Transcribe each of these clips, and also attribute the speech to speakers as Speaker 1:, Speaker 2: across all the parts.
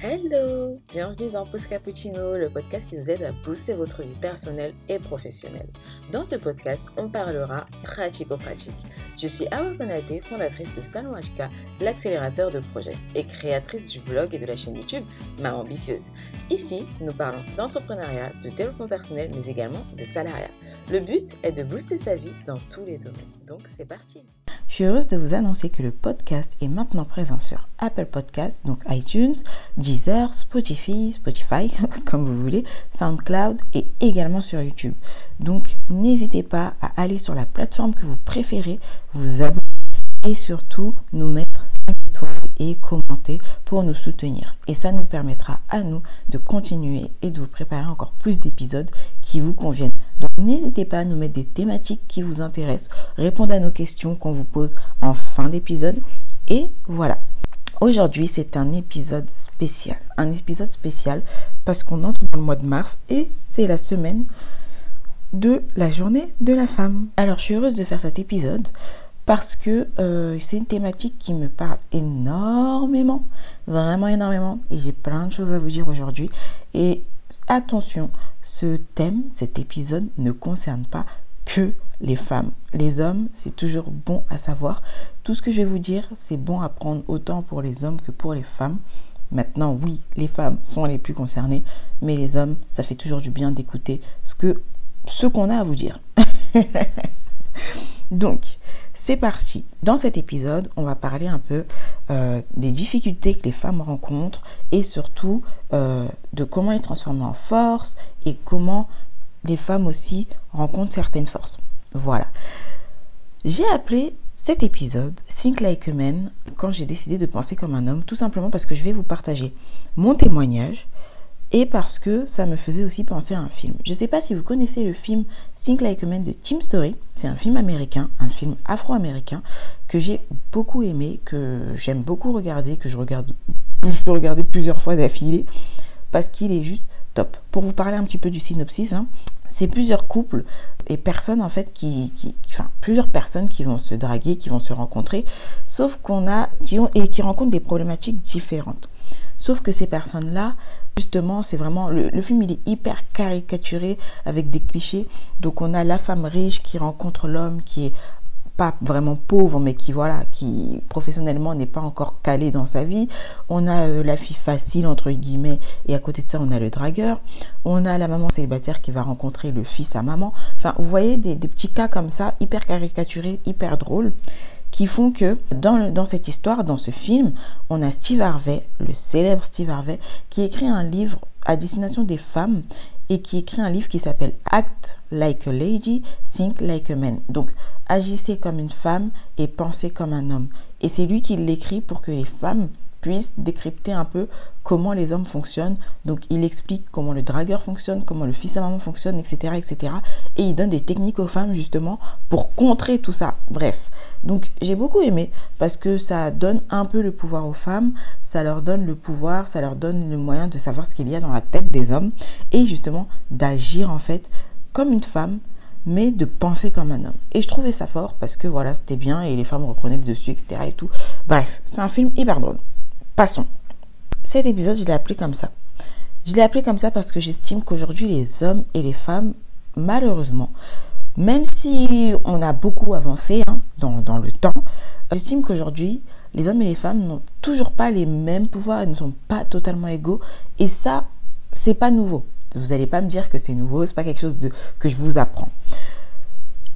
Speaker 1: Hello Bienvenue dans Post Cappuccino, le podcast qui vous aide à booster votre vie personnelle et professionnelle. Dans ce podcast, on parlera pratico-pratique. Je suis Awa Konate, fondatrice de Salon HK, l'accélérateur de projets, et créatrice du blog et de la chaîne YouTube Ma Ambitieuse. Ici, nous parlons d'entrepreneuriat, de développement personnel, mais également de salariat. Le but est de booster sa vie dans tous les domaines. Donc c'est parti
Speaker 2: je suis heureuse de vous annoncer que le podcast est maintenant présent sur Apple Podcasts, donc iTunes, Deezer, Spotify, Spotify, comme vous voulez, SoundCloud et également sur YouTube. Donc n'hésitez pas à aller sur la plateforme que vous préférez, vous abonner et surtout nous mettre 5 étoiles et commenter pour nous soutenir. Et ça nous permettra à nous de continuer et de vous préparer encore plus d'épisodes qui vous conviennent. Donc n'hésitez pas à nous mettre des thématiques qui vous intéressent, répondre à nos questions qu'on vous pose en fin d'épisode. Et voilà. Aujourd'hui, c'est un épisode spécial. Un épisode spécial parce qu'on entre dans le mois de mars et c'est la semaine de la journée de la femme. Alors, je suis heureuse de faire cet épisode parce que euh, c'est une thématique qui me parle énormément, vraiment énormément, et j'ai plein de choses à vous dire aujourd'hui. Et attention, ce thème, cet épisode ne concerne pas que les femmes. Les hommes, c'est toujours bon à savoir. Tout ce que je vais vous dire, c'est bon à prendre autant pour les hommes que pour les femmes. Maintenant, oui, les femmes sont les plus concernées, mais les hommes, ça fait toujours du bien d'écouter ce qu'on a à vous dire. Donc, c'est parti. Dans cet épisode, on va parler un peu euh, des difficultés que les femmes rencontrent et surtout euh, de comment les transformer en force et comment les femmes aussi rencontrent certaines forces. Voilà. J'ai appelé cet épisode Think Like a Man quand j'ai décidé de penser comme un homme, tout simplement parce que je vais vous partager mon témoignage et parce que ça me faisait aussi penser à un film. Je ne sais pas si vous connaissez le film Think Like a Man de Tim Story. C'est un film américain, un film afro-américain que j'ai beaucoup aimé, que j'aime beaucoup regarder, que je regarde, je peux regarder plusieurs fois d'affilée parce qu'il est juste top. Pour vous parler un petit peu du synopsis, hein, c'est plusieurs couples et personnes en fait qui, enfin plusieurs personnes qui vont se draguer, qui vont se rencontrer, sauf qu'on a qui ont et qui rencontrent des problématiques différentes. Sauf que ces personnes-là Justement, c'est vraiment le, film il est hyper caricaturé avec des clichés. Donc on a la femme riche qui rencontre l'homme qui est pas vraiment pauvre, mais qui voilà, qui professionnellement n'est pas encore calé dans sa vie. On a euh, la fille facile entre guillemets, et à côté de ça, on a le dragueur. On a la maman célibataire qui va rencontrer le fils à maman. Enfin, vous voyez des, petits cas comme ça, hyper caricaturés, hyper drôles qui font que dans, dans cette histoire, dans ce film, on a Steve Harvey, le célèbre Steve Harvey, qui écrit un livre à destination des femmes et qui écrit un livre qui s'appelle Act Like a Lady, Think Like a Man. Donc, agissez comme une femme et pensez comme un homme. Et c'est lui qui l'écrit pour que les femmes décrypter un peu comment les hommes fonctionnent. Donc il explique comment le dragueur fonctionne, comment le fils à maman fonctionne, etc. etc. Et il donne des techniques aux femmes justement pour contrer tout ça. Bref, donc j'ai beaucoup aimé parce que ça donne un peu le pouvoir aux femmes, ça leur donne le pouvoir, ça leur donne le moyen de savoir ce qu'il y a dans la tête des hommes et justement d'agir en fait comme une femme mais de penser comme un homme. Et je trouvais ça fort parce que voilà, c'était bien et les femmes reprenaient dessus, etc. et tout. Bref, c'est un film hyper drôle. Passons. Cet épisode, je l'ai appelé comme ça. Je l'ai appelé comme ça parce que j'estime qu'aujourd'hui, les hommes et les femmes, malheureusement, même si on a beaucoup avancé hein, dans, le temps, j'estime qu'aujourd'hui, les hommes et les femmes n'ont toujours pas les mêmes pouvoirs, ils ne sont pas totalement égaux. Et ça, c'est pas nouveau. Vous n'allez pas me dire que c'est nouveau, c'est pas quelque chose que je vous apprends.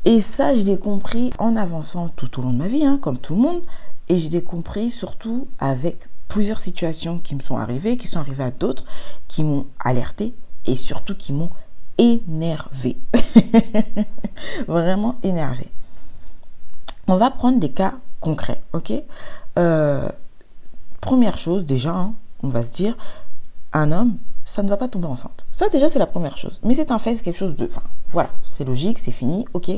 Speaker 2: Et ça, je l'ai compris en avançant tout au long de ma vie, hein, comme tout le monde. Et je l'ai compris surtout avec plusieurs situations qui me sont arrivées, qui sont arrivées à d'autres, qui m'ont alerté et surtout qui m'ont énervé. Vraiment énervé. On va prendre des cas concrets, ok? Euh, Première chose, déjà, hein, on va se dire, un homme, ça ne va pas tomber enceinte. Ça, déjà, c'est la première chose. Mais c'est un fait, c'est quelque chose de... Voilà, c'est logique, c'est fini, ok,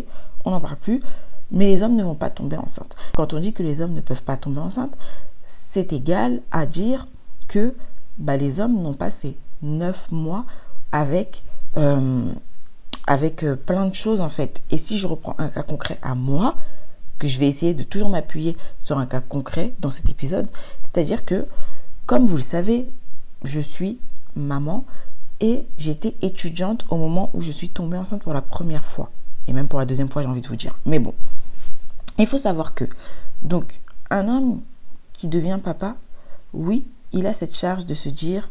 Speaker 2: on n'en parle plus. Mais les hommes ne vont pas tomber enceintes. Quand on dit que les hommes ne peuvent pas tomber enceintes, c'est égal à dire que bah, les hommes n'ont pas ces neuf mois avec, euh, avec euh, plein de choses en fait. Et si je reprends un cas concret à moi, que je vais essayer de toujours m'appuyer sur un cas concret dans cet épisode, c'est-à-dire que, comme vous le savez, je suis maman et j'étais étudiante au moment où je suis tombée enceinte pour la première fois. Et même pour la deuxième fois, j'ai envie de vous dire. Mais bon, il faut savoir que, donc, un homme qui devient papa, oui, il a cette charge de se dire,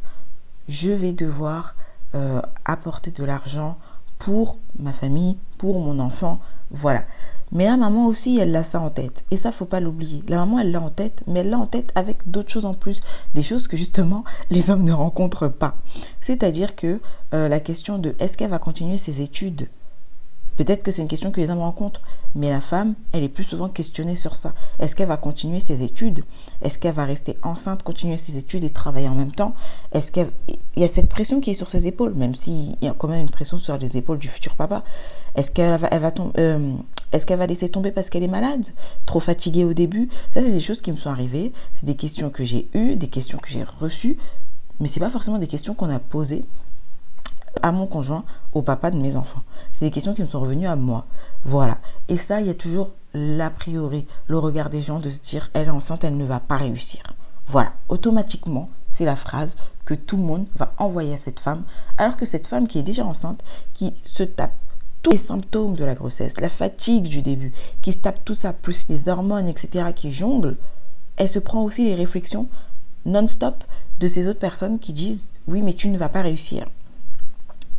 Speaker 2: je vais devoir euh, apporter de l'argent pour ma famille, pour mon enfant, voilà. Mais la maman aussi, elle a ça en tête. Et ça, faut pas l'oublier. La maman, elle l'a en tête, mais elle l'a en tête avec d'autres choses en plus. Des choses que justement, les hommes ne rencontrent pas. C'est-à-dire que euh, la question de est-ce qu'elle va continuer ses études? Peut-être que c'est une question que les hommes rencontrent, mais la femme, elle est plus souvent questionnée sur ça. Est-ce qu'elle va continuer ses études? Est-ce qu'elle va rester enceinte, continuer ses études et travailler en même temps? Est-ce qu'il y a cette pression qui est sur ses épaules, même s'il y a quand même une pression sur les épaules du futur papa Est-ce qu'elle va, euh, est-ce qu'elle va laisser tomber parce qu'elle est malade Trop fatiguée au début? Ça, c'est des choses qui me sont arrivées. C'est des questions que j'ai eues, des questions que j'ai reçues. Mais ce n'est pas forcément des questions qu'on a posées à mon conjoint, au papa de mes enfants. C'est des questions qui me sont revenues à moi. Voilà. Et ça, il y a toujours l'a priori, le regard des gens de se dire elle est enceinte, elle ne va pas réussir. Voilà. Automatiquement, c'est la phrase que tout le monde va envoyer à cette femme, alors que cette femme qui est déjà enceinte, qui se tape tous les symptômes de la grossesse, la fatigue du début, qui se tape tout ça, plus les hormones, etc., qui jonglent, elle se prend aussi les réflexions non-stop de ces autres personnes qui disent oui, mais tu ne vas pas réussir.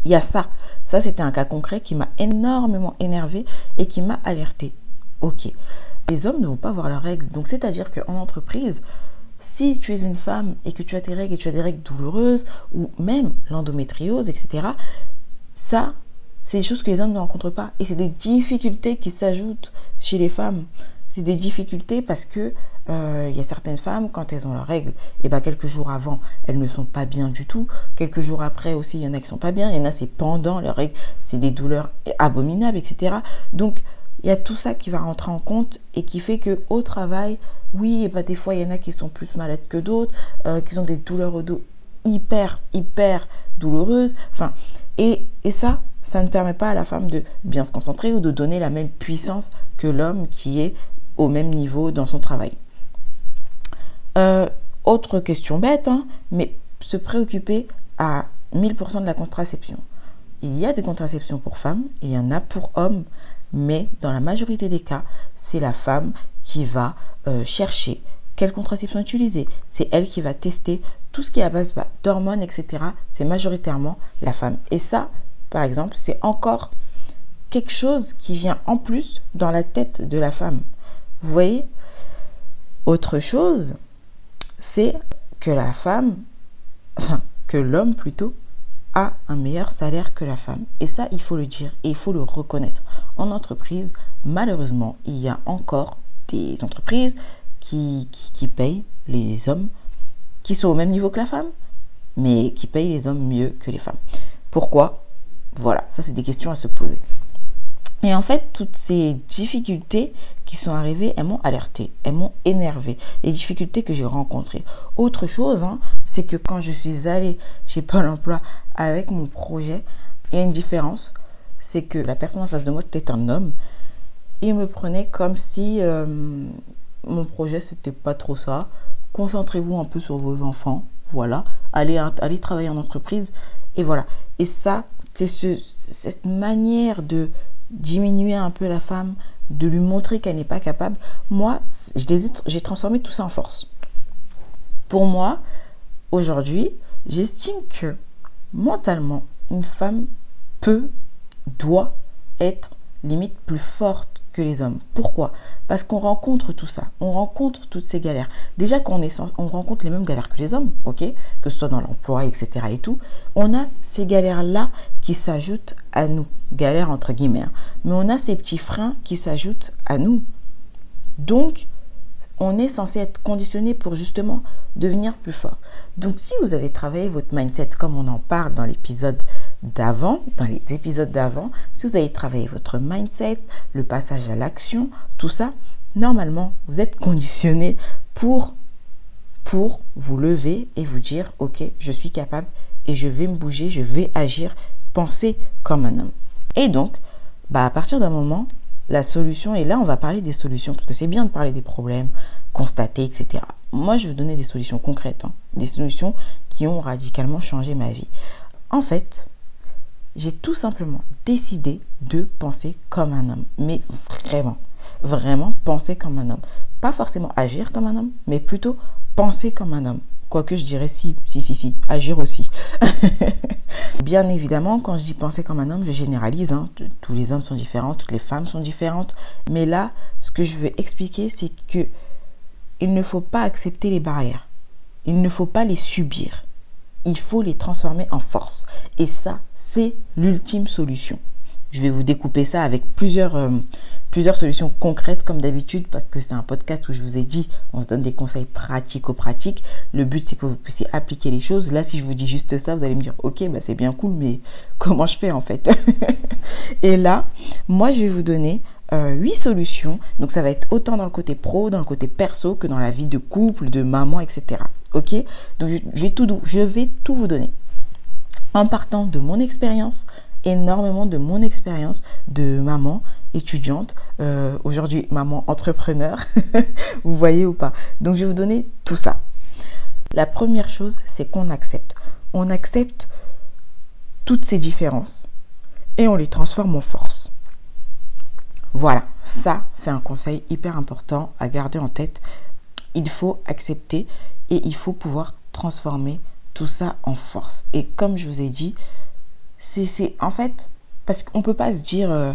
Speaker 2: Il y a ça. Ça, c'était un cas concret qui m'a énormément énervé et qui m'a alerté. Ok. Les hommes ne vont pas voir leurs règles. Donc, c'est-à-dire qu'en entreprise, si tu es une femme et que tu as tes règles et tu as des règles douloureuses ou même l'endométriose, etc., ça, c'est des choses que les hommes ne rencontrent pas. Et c'est des difficultés qui s'ajoutent chez les femmes. C'est des difficultés parce que euh, il y a certaines femmes, quand elles ont leurs règles, et eh ben quelques jours avant, elles ne sont pas bien du tout. Quelques jours après aussi, il y en a qui sont pas bien. Il y en a, c'est pendant leurs règles, c'est des douleurs abominables, etc. Donc, il y a tout ça qui va rentrer en compte et qui fait que au travail, oui, et eh ben, des fois, il y en a qui sont plus malades que d'autres, euh, qui ont des douleurs au dos hyper, hyper douloureuses. Enfin, et, et ça, ça ne permet pas à la femme de bien se concentrer ou de donner la même puissance que l'homme qui est au même niveau dans son travail. Euh, autre question bête, hein, mais se préoccuper à 1000% de la contraception. Il y a des contraceptions pour femmes, il y en a pour hommes, mais dans la majorité des cas, c'est la femme qui va euh, chercher quelle contraception utiliser. C'est elle qui va tester tout ce qui est à base bah, d'hormones, etc. C'est majoritairement la femme. Et ça, par exemple, c'est encore quelque chose qui vient en plus dans la tête de la femme. Vous voyez Autre chose, c'est que la femme, enfin, que l'homme plutôt, a un meilleur salaire que la femme. Et ça, il faut le dire et il faut le reconnaître. En entreprise, malheureusement, il y a encore des entreprises qui, qui, qui payent les hommes qui sont au même niveau que la femme, mais qui payent les hommes mieux que les femmes. Pourquoi? Voilà, ça c'est des questions à se poser. Et en fait, toutes ces difficultés qui sont arrivées, elles m'ont alerté, elles m'ont énervé. Les difficultés que j'ai rencontrées. Autre chose, hein, c'est que quand je suis allée chez Pôle emploi avec mon projet, il y a une différence. C'est que la personne en face de moi, c'était un homme. Il me prenait comme si euh, mon projet, c'était pas trop ça. Concentrez-vous un peu sur vos enfants. Voilà. Allez, allez travailler en entreprise. Et voilà. Et ça, c'est cette manière de diminuer un peu la femme, de lui montrer qu'elle n'est pas capable. Moi, j'ai transformé tout ça en force. Pour moi, aujourd'hui, j'estime que mentalement, une femme peut, doit être limite plus forte les hommes. Pourquoi? Parce qu'on rencontre tout ça, on rencontre toutes ces galères. Déjà qu'on est on rencontre les mêmes galères que les hommes, ok? Que ce soit dans l'emploi, etc. et tout. On a ces galères-là qui s'ajoutent à nous. Galères entre guillemets. Hein. Mais on a ces petits freins qui s'ajoutent à nous. Donc, on est censé être conditionné pour justement devenir plus fort. Donc si vous avez travaillé votre mindset comme on en parle dans l'épisode d'avant, dans les épisodes d'avant, si vous avez travaillé votre mindset, le passage à l'action, tout ça, normalement, vous êtes conditionné pour pour vous lever et vous dire OK, je suis capable et je vais me bouger, je vais agir, penser comme un homme. Et donc, bah à partir d'un moment, la solution, et là on va parler des solutions, parce que c'est bien de parler des problèmes, constater, etc. Moi je vais vous donner des solutions concrètes, hein. des solutions qui ont radicalement changé ma vie. En fait, j'ai tout simplement décidé de penser comme un homme. Mais vraiment, vraiment penser comme un homme. Pas forcément agir comme un homme, mais plutôt penser comme un homme. Quoique je dirais si, si, si, si, agir aussi. Bien évidemment, quand je dis penser comme un homme, je généralise. Hein. Tous les hommes sont différents, toutes les femmes sont différentes. Mais là, ce que je veux expliquer, c'est que il ne faut pas accepter les barrières. Il ne faut pas les subir. Il faut les transformer en force. Et ça, c'est l'ultime solution. Je vais vous découper ça avec plusieurs, euh, plusieurs solutions concrètes comme d'habitude parce que c'est un podcast où je vous ai dit on se donne des conseils pratico-pratiques. Le but c'est que vous puissiez appliquer les choses. Là si je vous dis juste ça, vous allez me dire ok bah c'est bien cool mais comment je fais en fait? Et là, moi je vais vous donner euh, huit solutions. Donc ça va être autant dans le côté pro, dans le côté perso que dans la vie de couple, de maman, etc. Ok? Donc je, tout, je vais tout vous donner. En partant de mon expérience, énormément de mon expérience de maman étudiante, euh, aujourd'hui maman entrepreneur, vous voyez ou pas. Donc je vais vous donner tout ça. La première chose, c'est qu'on accepte. On accepte toutes ces différences et on les transforme en force. Voilà, ça c'est un conseil hyper important à garder en tête. Il faut accepter et il faut pouvoir transformer tout ça en force. Et comme je vous ai dit, c'est en fait parce qu'on peut pas se dire euh,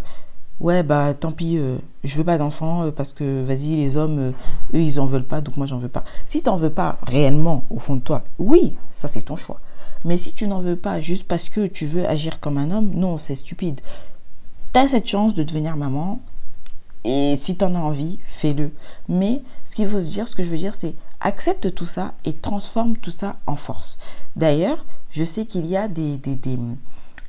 Speaker 2: ouais bah tant pis euh, je veux pas d'enfants euh, parce que vas-y les hommes eux ils en veulent pas donc moi j'en veux pas. Si tu n'en veux pas réellement au fond de toi oui ça c'est ton choix. Mais si tu n'en veux pas juste parce que tu veux agir comme un homme non c'est stupide. Tu as cette chance de devenir maman et si tu en as envie fais-le. Mais ce qu'il faut se dire ce que je veux dire c'est accepte tout ça et transforme tout ça en force. D'ailleurs je sais qu'il y a des, des, des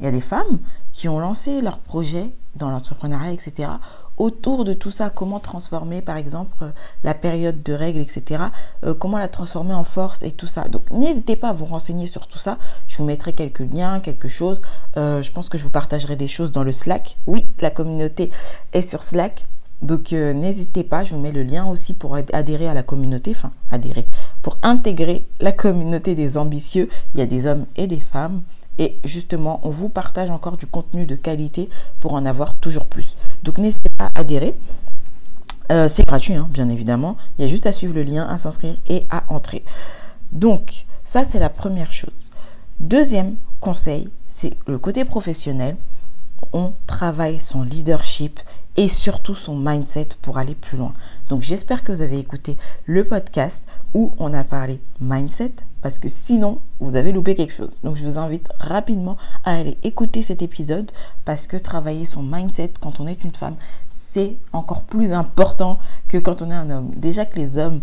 Speaker 2: il y a des femmes qui ont lancé leur projet dans l'entrepreneuriat, etc. Autour de tout ça, comment transformer par exemple euh, la période de règles, etc. Euh, comment la transformer en force et tout ça. Donc n'hésitez pas à vous renseigner sur tout ça. Je vous mettrai quelques liens, quelque chose. Euh, je pense que je vous partagerai des choses dans le Slack. Oui, la communauté est sur Slack. Donc n'hésitez pas, je vous mets le lien aussi pour adhérer à la communauté, enfin adhérer, pour intégrer la communauté des ambitieux. Il y a des hommes et des femmes. Et justement, on vous partage encore du contenu de qualité pour en avoir toujours plus. Donc n'hésitez pas à adhérer. Euh, c'est gratuit, hein, bien évidemment. Il y a juste à suivre le lien, à s'inscrire et à entrer. Donc, ça, c'est la première chose. Deuxième conseil, c'est le côté professionnel. On travaille son leadership et surtout son mindset pour aller plus loin. Donc j'espère que vous avez écouté le podcast où on a parlé mindset parce que sinon vous avez loupé quelque chose. Donc je vous invite rapidement à aller écouter cet épisode parce que travailler son mindset quand on est une femme, c'est encore plus important que quand on est un homme. Déjà que les hommes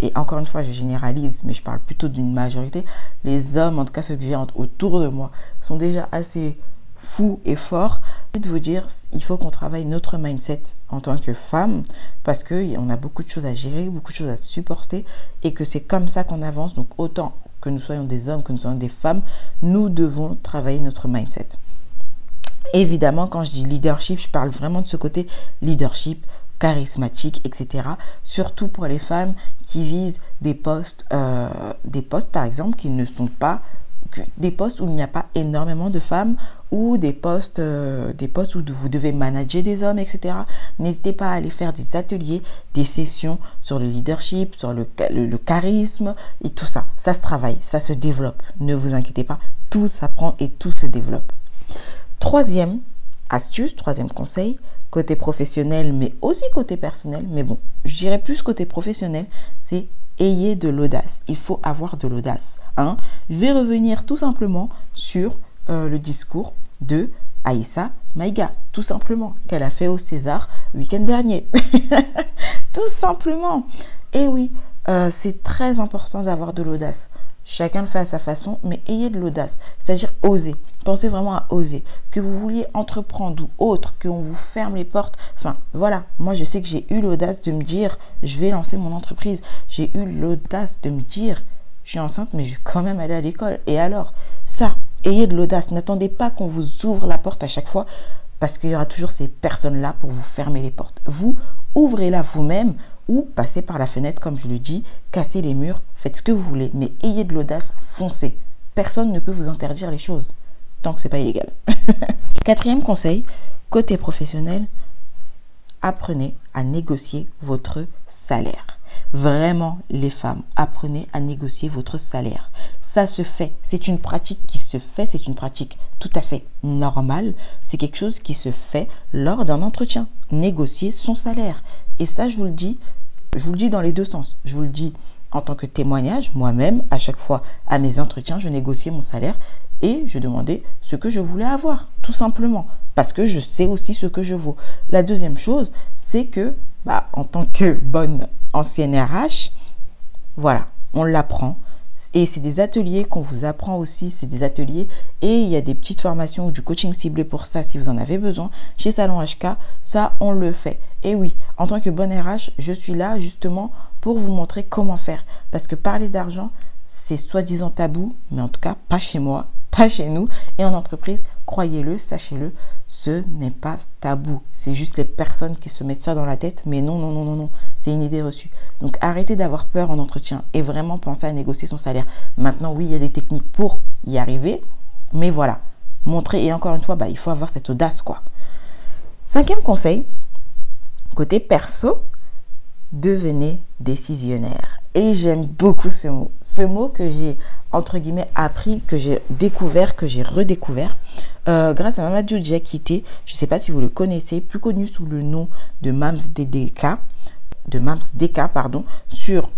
Speaker 2: et encore une fois, je généralise, mais je parle plutôt d'une majorité. Les hommes, en tout cas ceux que j'ai autour de moi, sont déjà assez fou et fort, de vous dire, il faut qu'on travaille notre mindset en tant que femme parce qu'on a beaucoup de choses à gérer, beaucoup de choses à supporter et que c'est comme ça qu'on avance. Donc autant que nous soyons des hommes, que nous soyons des femmes, nous devons travailler notre mindset. Évidemment, quand je dis leadership, je parle vraiment de ce côté leadership charismatique, etc. Surtout pour les femmes qui visent des postes, euh, des postes par exemple qui ne sont pas des postes où il n'y a pas énormément de femmes ou des postes, euh, des postes où vous devez manager des hommes, etc. N'hésitez pas à aller faire des ateliers, des sessions sur le leadership, sur le, le, charisme et tout ça. Ça se travaille, ça se développe. Ne vous inquiétez pas, tout s'apprend et tout se développe. Troisième astuce, troisième conseil, côté professionnel, mais aussi côté personnel, mais bon, je plus côté professionnel, c'est ayez de l'audace. Il faut avoir de l'audace. Hein. Je vais revenir tout simplement sur euh, le discours de Aïssa Maïga, tout simplement, qu'elle a fait au César week-end dernier. tout simplement. Et oui, euh, c'est très important d'avoir de l'audace. Chacun le fait à sa façon, mais ayez de l'audace, c'est-à-dire oser. Pensez vraiment à oser. Que vous vouliez entreprendre ou autre, qu'on vous ferme les portes. Enfin, voilà. Moi, je sais que j'ai eu l'audace de me dire, je vais lancer mon entreprise. J'ai eu l'audace de me dire, je suis enceinte, mais je vais quand même aller à l'école. Et alors, ça, ayez de l'audace. N'attendez pas qu'on vous ouvre la porte à chaque fois, parce qu'il y aura toujours ces personnes-là pour vous fermer les portes. Vous, ouvrez-la vous-même, ou passez par la fenêtre, comme je le dis, cassez les murs, faites ce que vous voulez, mais ayez de l'audace, foncez. Personne ne peut vous interdire les choses tant que c'est pas illégal. Quatrième conseil, côté professionnel, apprenez à négocier votre salaire. Vraiment, les femmes, apprenez à négocier votre salaire. Ça se fait. C'est une pratique qui se fait. C'est une pratique tout à fait normale. C'est quelque chose qui se fait lors d'un entretien. Négocier son salaire. Et ça, je vous le dis, je vous le dis dans les deux sens. Je vous le dis en tant que témoignage, moi-même, à chaque fois à mes entretiens, je négociais mon salaire et je demandais ce que je voulais avoir, tout simplement, parce que je sais aussi ce que je vaux. La deuxième chose, c'est que, bah, en tant que bonne ancienne RH, voilà, on l'apprend. Et c'est des ateliers qu'on vous apprend aussi, c'est des ateliers et il y a des petites formations ou du coaching ciblé pour ça si vous en avez besoin. Chez Salon HK, ça on le fait. Et oui, en tant que bonne RH, je suis là justement pour vous montrer comment faire. Parce que parler d'argent, c'est soi-disant tabou, mais en tout cas pas chez moi, chez nous. Et en entreprise, croyez-le, sachez-le, ce n'est pas tabou. C'est juste les personnes qui se mettent ça dans la tête. Mais non, non, non, non, non. C'est une idée reçue. Donc arrêtez d'avoir peur en entretien et vraiment pensez à négocier son salaire. Maintenant, oui, il y a des techniques pour y arriver. Mais voilà. Montrer. Et encore une fois, bah, il faut avoir cette audace, quoi. Cinquième conseil, côté perso, devenez décisionnaire. Et j'aime beaucoup ce mot. Ce mot que j'ai, entre guillemets, appris, que j'ai découvert, que j'ai redécouvert euh, grâce à Mamadou Diakité. Je ne sais pas si vous le connaissez, plus connu sous le nom de Mams DDK, de Mams DK, pardon, sur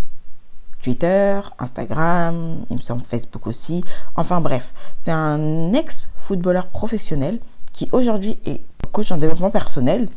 Speaker 2: Twitter, Instagram, il me semble Facebook aussi. Enfin bref, c'est un ex-footballeur professionnel qui aujourd'hui est coach en développement personnel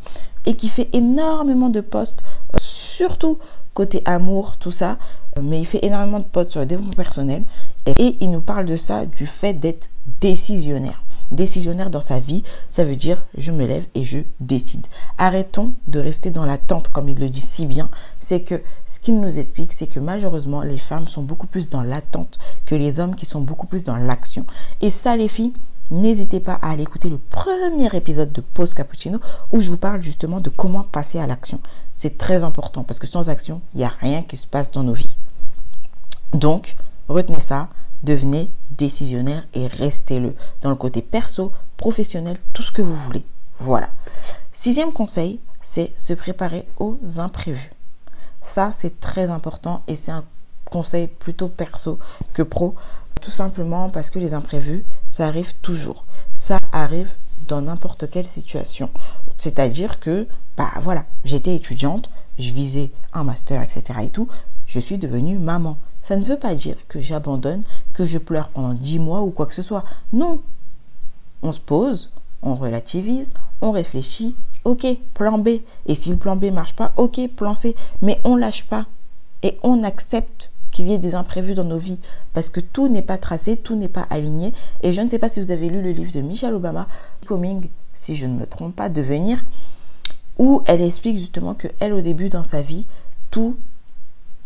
Speaker 2: et qui fait énormément de posts, euh, surtout côté amour, tout ça, mais il fait énormément de posts sur le développement personnel et il nous parle de ça, du fait d'être décisionnaire. Décisionnaire dans sa vie, ça veut dire je me lève et je décide. Arrêtons de rester dans l'attente comme il le dit si bien. C'est que ce qu'il nous explique, c'est que malheureusement les femmes sont beaucoup plus dans l'attente que les hommes qui sont beaucoup plus dans l'action. Et ça les filles, n'hésitez pas à aller écouter le premier épisode de Pause Cappuccino où je vous parle justement de comment passer à l'action. C'est très important parce que sans action, il n'y a rien qui se passe dans nos vies. Donc, retenez ça, devenez décisionnaire et restez-le dans le côté perso, professionnel, tout ce que vous voulez. Voilà. Sixième conseil, c'est se préparer aux imprévus. Ça, c'est très important et c'est un conseil plutôt perso que pro tout simplement parce que les imprévus, ça arrive toujours. Ça arrive dans n'importe quelle situation. C'est-à-dire que, bah voilà, j'étais étudiante, je visais un master, etc. et tout, je suis devenue maman. Ça ne veut pas dire que j'abandonne, que je pleure pendant 10 mois ou quoi que ce soit. Non. On se pose, on relativise, on réfléchit. Ok, plan B. Et si le plan B marche pas, ok, plan C. Mais on lâche pas. Et on accepte qu'il y ait des imprévus dans nos vies parce que tout n'est pas tracé, tout n'est pas aligné. Et je ne sais pas si vous avez lu le livre de Michelle Obama, Coming, si je ne me trompe pas, Devenir, où elle explique justement que elle au début dans sa vie, tout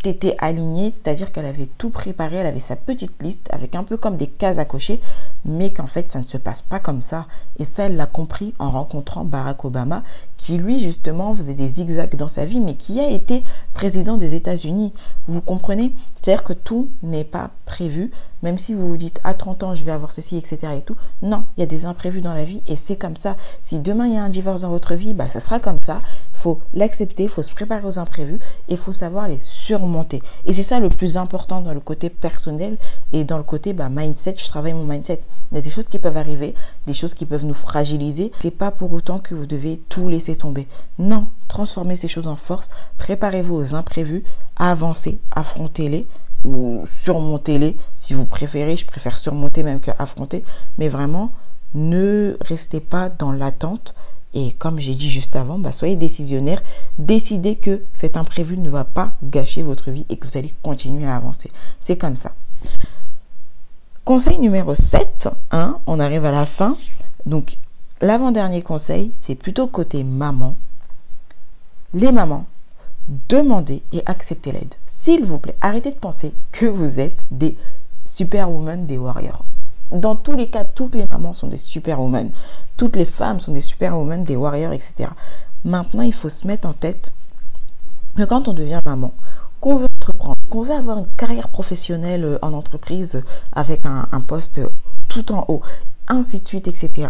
Speaker 2: était alignée, c'est-à-dire qu'elle avait tout préparé, elle avait sa petite liste avec un peu comme des cases à cocher, mais qu'en fait ça ne se passe pas comme ça. Et ça, elle l'a compris en rencontrant Barack Obama, qui lui justement faisait des zigzags dans sa vie, mais qui a été président des États-Unis. Vous comprenez? C'est-à-dire que tout n'est pas prévu, même si vous vous dites à 30 ans je vais avoir ceci, etc. et tout. Non, il y a des imprévus dans la vie et c'est comme ça. Si demain il y a un divorce dans votre vie, bah ça sera comme ça. Faut l'accepter, il faut se préparer aux imprévus et il faut savoir les surmonter. Et c'est ça le plus important dans le côté personnel et dans le côté bah, mindset. Je travaille mon mindset. Il y a des choses qui peuvent arriver, des choses qui peuvent nous fragiliser. C'est pas pour autant que vous devez tout laisser tomber. Non, transformez ces choses en force. Préparez-vous aux imprévus, avancez, affrontez-les ou surmontez-les. Si vous préférez, je préfère surmonter même que affronter. Mais vraiment, ne restez pas dans l'attente. Et comme j'ai dit juste avant, bah, soyez décisionnaire. Décidez que cet imprévu ne va pas gâcher votre vie et que vous allez continuer à avancer. C'est comme ça. Conseil numéro 7, hein, on arrive à la fin. Donc, l'avant-dernier conseil, c'est plutôt côté maman. Les mamans, demandez et acceptez l'aide. S'il vous plaît, arrêtez de penser que vous êtes des superwomen, des warriors. Dans tous les cas, toutes les mamans sont des superwomen. Toutes les femmes sont des superwomen, des warriors, etc. Maintenant, il faut se mettre en tête que quand on devient maman, qu'on veut entreprendre, qu'on veut avoir une carrière professionnelle euh, en entreprise avec un, poste tout en haut, ainsi de suite, etc.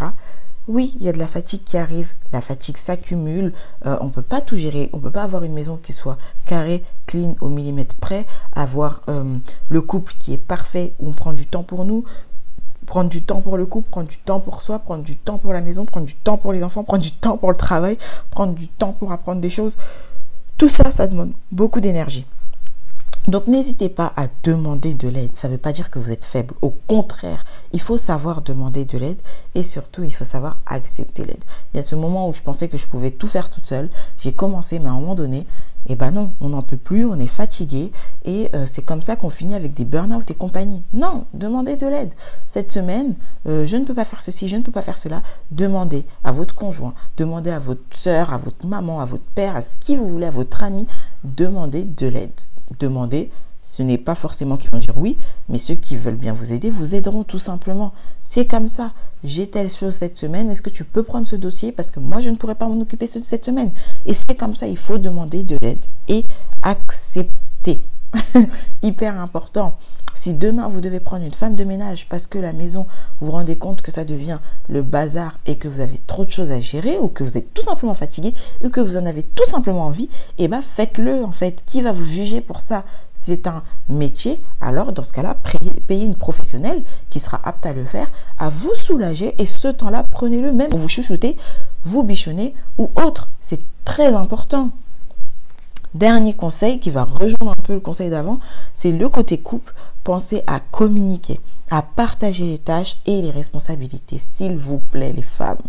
Speaker 2: Oui, il y a de la fatigue qui arrive, la fatigue s'accumule, euh, on ne peut pas tout gérer, on ne peut pas avoir une maison qui soit carrée, clean, au millimètre près, avoir euh, le couple qui est parfait, où on prend du temps pour nous, prendre du temps pour le couple, prendre du temps pour soi, prendre du temps pour la maison, prendre du temps pour les enfants, prendre du temps pour le travail, prendre du temps pour apprendre des choses. Tout ça, ça demande beaucoup d'énergie. Donc n'hésitez pas à demander de l'aide. Ça ne veut pas dire que vous êtes faible. Au contraire, il faut savoir demander de l'aide et surtout, il faut savoir accepter l'aide. Il y a ce moment où je pensais que je pouvais tout faire toute seule. J'ai commencé, mais à un moment donné, eh ben non, on n'en peut plus, on est fatigué et euh, c'est comme ça qu'on finit avec des burn-out et compagnie. Non, demandez de l'aide. Cette semaine, euh, je ne peux pas faire ceci, je ne peux pas faire cela. Demandez à votre conjoint, demandez à votre soeur, à votre maman, à votre père, à qui vous voulez, à votre ami, demandez de l'aide demander, ce n'est pas forcément qu'ils vont dire oui, mais ceux qui veulent bien vous aider vous aideront tout simplement. C'est comme ça. J'ai telle chose cette semaine. Est-ce que tu peux prendre ce dossier? Parce que moi je ne pourrais pas m'en occuper cette semaine. Et c'est comme ça. Il faut demander de l'aide et accepter. Hyper important. Si demain vous devez prendre une femme de ménage parce que la maison, vous vous rendez compte que ça devient le bazar et que vous avez trop de choses à gérer ou que vous êtes tout simplement fatigué ou que vous en avez tout simplement envie, eh bien faites-le en fait. Qui va vous juger pour ça? C'est un métier, alors dans ce cas-là, payez une professionnelle qui sera apte à le faire, à vous soulager et ce temps-là, prenez-le même vous chuchotez, vous bichonnez ou autre. C'est très important. Dernier conseil qui va rejoindre un peu le conseil d'avant, c'est le côté couple pensez à communiquer, à partager les tâches et les responsabilités. S'il vous plaît, les femmes,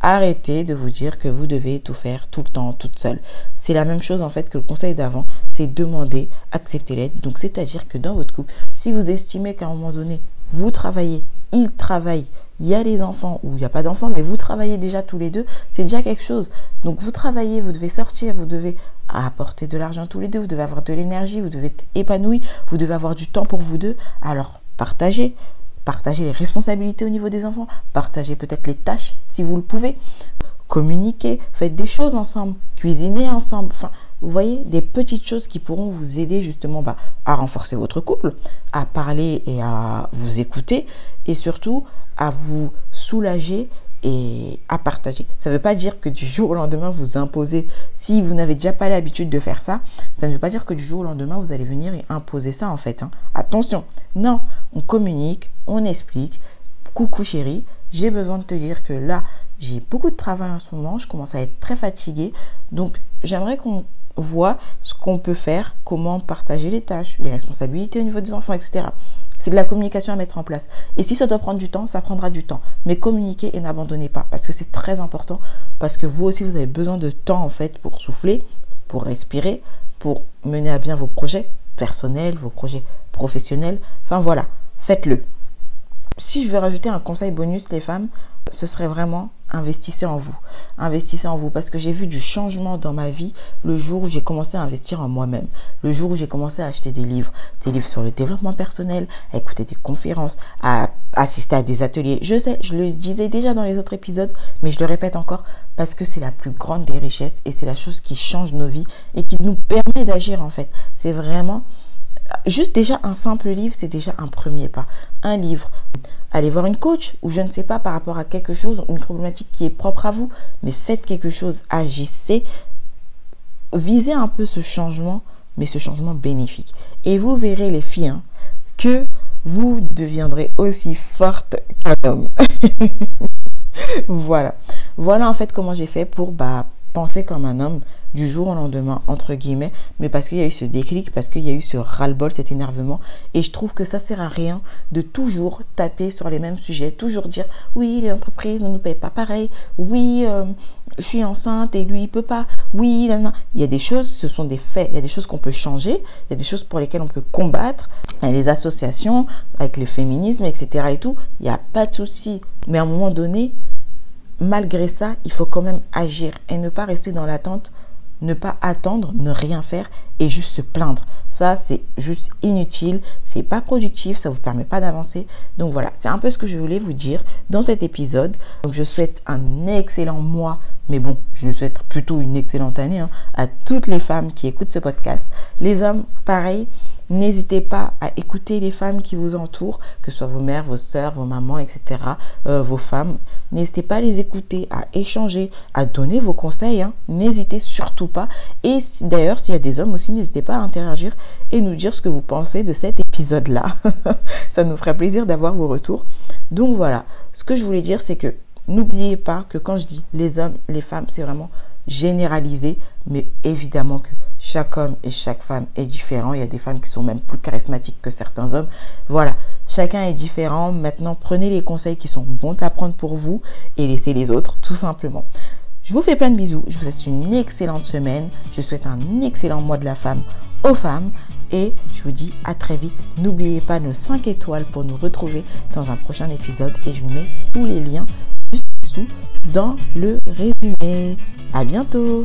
Speaker 2: arrêtez de vous dire que vous devez tout faire tout le temps, toute seule. C'est la même chose en fait que le conseil d'avant, c'est demander, accepter l'aide. Donc c'est-à-dire que dans votre couple, si vous estimez qu'à un moment donné, vous travaillez, il travaille, il y a les enfants ou il n'y a pas d'enfants, mais vous travaillez déjà tous les deux, c'est déjà quelque chose. Donc vous travaillez, vous devez sortir, vous devez apporter de l'argent tous les deux, vous devez avoir de l'énergie, vous devez être épanoui, vous devez avoir du temps pour vous deux. Alors partagez, partagez les responsabilités au niveau des enfants, partagez peut-être les tâches si vous le pouvez, communiquez, faites des choses ensemble, cuisinez ensemble, enfin vous voyez, des petites choses qui pourront vous aider justement bah, à renforcer votre couple, à parler et à vous écouter et surtout à vous soulager et à partager. Ça ne veut pas dire que du jour au lendemain vous imposez. Si vous n'avez déjà pas l'habitude de faire ça, ça ne veut pas dire que du jour au lendemain vous allez venir et imposer ça en fait. Hein. Attention, non, on communique, on explique. Coucou chérie, j'ai besoin de te dire que là, j'ai beaucoup de travail en ce moment, je commence à être très fatiguée. Donc j'aimerais qu'on voit ce qu'on peut faire, comment partager les tâches, les responsabilités au niveau des enfants, etc. C'est de la communication à mettre en place. Et si ça doit prendre du temps, ça prendra du temps. Mais communiquez et n'abandonnez pas parce que c'est très important. Parce que vous aussi, vous avez besoin de temps en fait pour souffler, pour respirer, pour mener à bien vos projets personnels, vos projets professionnels. Enfin voilà, faites-le. Si je veux rajouter un conseil bonus, les femmes, ce serait vraiment investissez en vous. Investissez en vous parce que j'ai vu du changement dans ma vie le jour où j'ai commencé à investir en moi-même. Le jour où j'ai commencé à acheter des livres, des livres sur le développement personnel, à écouter des conférences, à assister à des ateliers. Je sais, je le disais déjà dans les autres épisodes, mais je le répète encore parce que c'est la plus grande des richesses et c'est la chose qui change nos vies et qui nous permet d'agir en fait. C'est vraiment juste déjà un simple livre, c'est déjà un premier pas. Un livre, allez voir une coach ou je ne sais pas par rapport à quelque chose, une problématique qui est propre à vous, mais faites quelque chose, agissez, visez un peu ce changement, mais ce changement bénéfique. Et vous verrez les filles hein, que vous deviendrez aussi forte qu'un homme. voilà. Voilà en fait comment j'ai fait pour bah, penser comme un homme du jour au lendemain, entre guillemets, mais parce qu'il y a eu ce déclic, parce qu'il y a eu ce ras-le-bol, cet énervement. Et je trouve que ça sert à rien de toujours taper sur les mêmes sujets, toujours dire oui, les entreprises ne nous payent pas pareil, oui, euh, je suis enceinte et lui, il peut pas, oui, il y a des choses, ce sont des faits, il y a des choses qu'on peut changer, il y a des choses pour lesquelles on peut combattre, les associations, avec le féminisme, etc. et tout, il n'y a pas de souci. Mais à un moment donné, malgré ça, il faut quand même agir et ne pas rester dans l'attente, ne pas attendre, ne rien faire et juste se plaindre. Ça, c'est juste inutile, c'est pas productif, ça vous permet pas d'avancer. Donc voilà, c'est un peu ce que je voulais vous dire dans cet épisode. Donc je souhaite un excellent mois, mais bon, je souhaite plutôt une excellente année hein, à toutes les femmes qui écoutent ce podcast. Les hommes, pareil, N'hésitez pas à écouter les femmes qui vous entourent, que ce soit vos mères, vos soeurs, vos mamans, etc., euh, vos femmes. N'hésitez pas à les écouter, à échanger, à donner vos conseils. Hein. N'hésitez surtout pas. Et d'ailleurs, s'il y a des hommes aussi, n'hésitez pas à interagir et nous dire ce que vous pensez de cet épisode-là. Ça nous ferait plaisir d'avoir vos retours. Donc voilà, ce que je voulais dire, c'est que n'oubliez pas que quand je dis les hommes, les femmes, c'est vraiment généralisé, mais évidemment que chaque homme et chaque femme est différent. Il y a des femmes qui sont même plus charismatiques que certains hommes. Voilà, chacun est différent. Maintenant, prenez les conseils qui sont bons à prendre pour vous et laissez les autres, tout simplement. Je vous fais plein de bisous. Je vous souhaite une excellente semaine. Je souhaite un excellent mois de la femme aux femmes. Et je vous dis à très vite. N'oubliez pas nos 5 étoiles pour nous retrouver dans un prochain épisode. Et je vous mets tous les liens dans le résumé. À bientôt